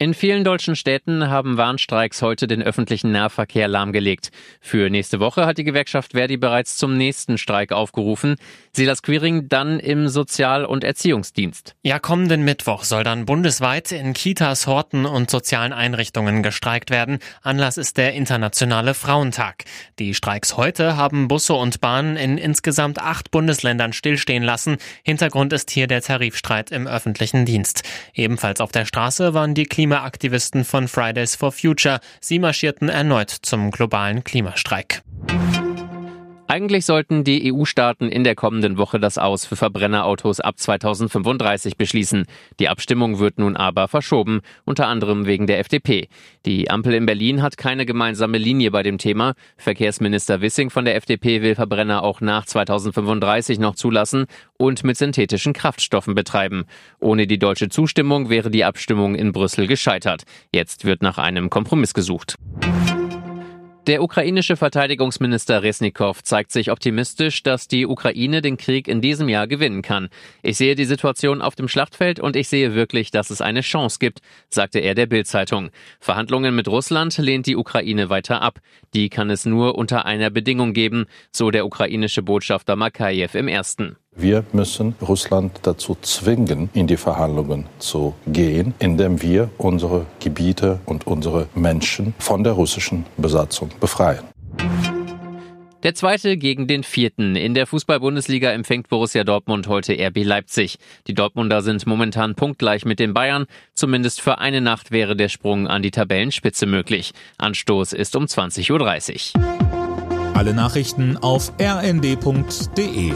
In vielen deutschen Städten haben Warnstreiks heute den öffentlichen Nahverkehr lahmgelegt. Für nächste Woche hat die Gewerkschaft Verdi bereits zum nächsten Streik aufgerufen. Silas Quiring dann im Sozial- und Erziehungsdienst. Ja, kommenden Mittwoch soll dann bundesweit in Kitas, Horten und sozialen Einrichtungen gestreikt werden. Anlass ist der Internationale Frauentag. Die Streiks heute haben Busse und Bahnen in insgesamt acht Bundesländern stillstehen lassen. Hintergrund ist hier der Tarifstreit im öffentlichen Dienst. Ebenfalls auf der Straße waren die Klima Klimaaktivisten von Fridays for Future. Sie marschierten erneut zum globalen Klimastreik. Eigentlich sollten die EU-Staaten in der kommenden Woche das Aus für Verbrennerautos ab 2035 beschließen. Die Abstimmung wird nun aber verschoben, unter anderem wegen der FDP. Die Ampel in Berlin hat keine gemeinsame Linie bei dem Thema. Verkehrsminister Wissing von der FDP will Verbrenner auch nach 2035 noch zulassen und mit synthetischen Kraftstoffen betreiben. Ohne die deutsche Zustimmung wäre die Abstimmung in Brüssel gescheitert. Jetzt wird nach einem Kompromiss gesucht. Der ukrainische Verteidigungsminister Resnikow zeigt sich optimistisch, dass die Ukraine den Krieg in diesem Jahr gewinnen kann. Ich sehe die Situation auf dem Schlachtfeld und ich sehe wirklich, dass es eine Chance gibt, sagte er der Bild-Zeitung. Verhandlungen mit Russland lehnt die Ukraine weiter ab. Die kann es nur unter einer Bedingung geben, so der ukrainische Botschafter Makajew im ersten. Wir müssen Russland dazu zwingen, in die Verhandlungen zu gehen, indem wir unsere Gebiete und unsere Menschen von der russischen Besatzung befreien. Der zweite gegen den vierten. In der Fußball-Bundesliga empfängt Borussia Dortmund heute RB Leipzig. Die Dortmunder sind momentan punktgleich mit den Bayern. Zumindest für eine Nacht wäre der Sprung an die Tabellenspitze möglich. Anstoß ist um 20.30 Uhr. Alle Nachrichten auf rnd.de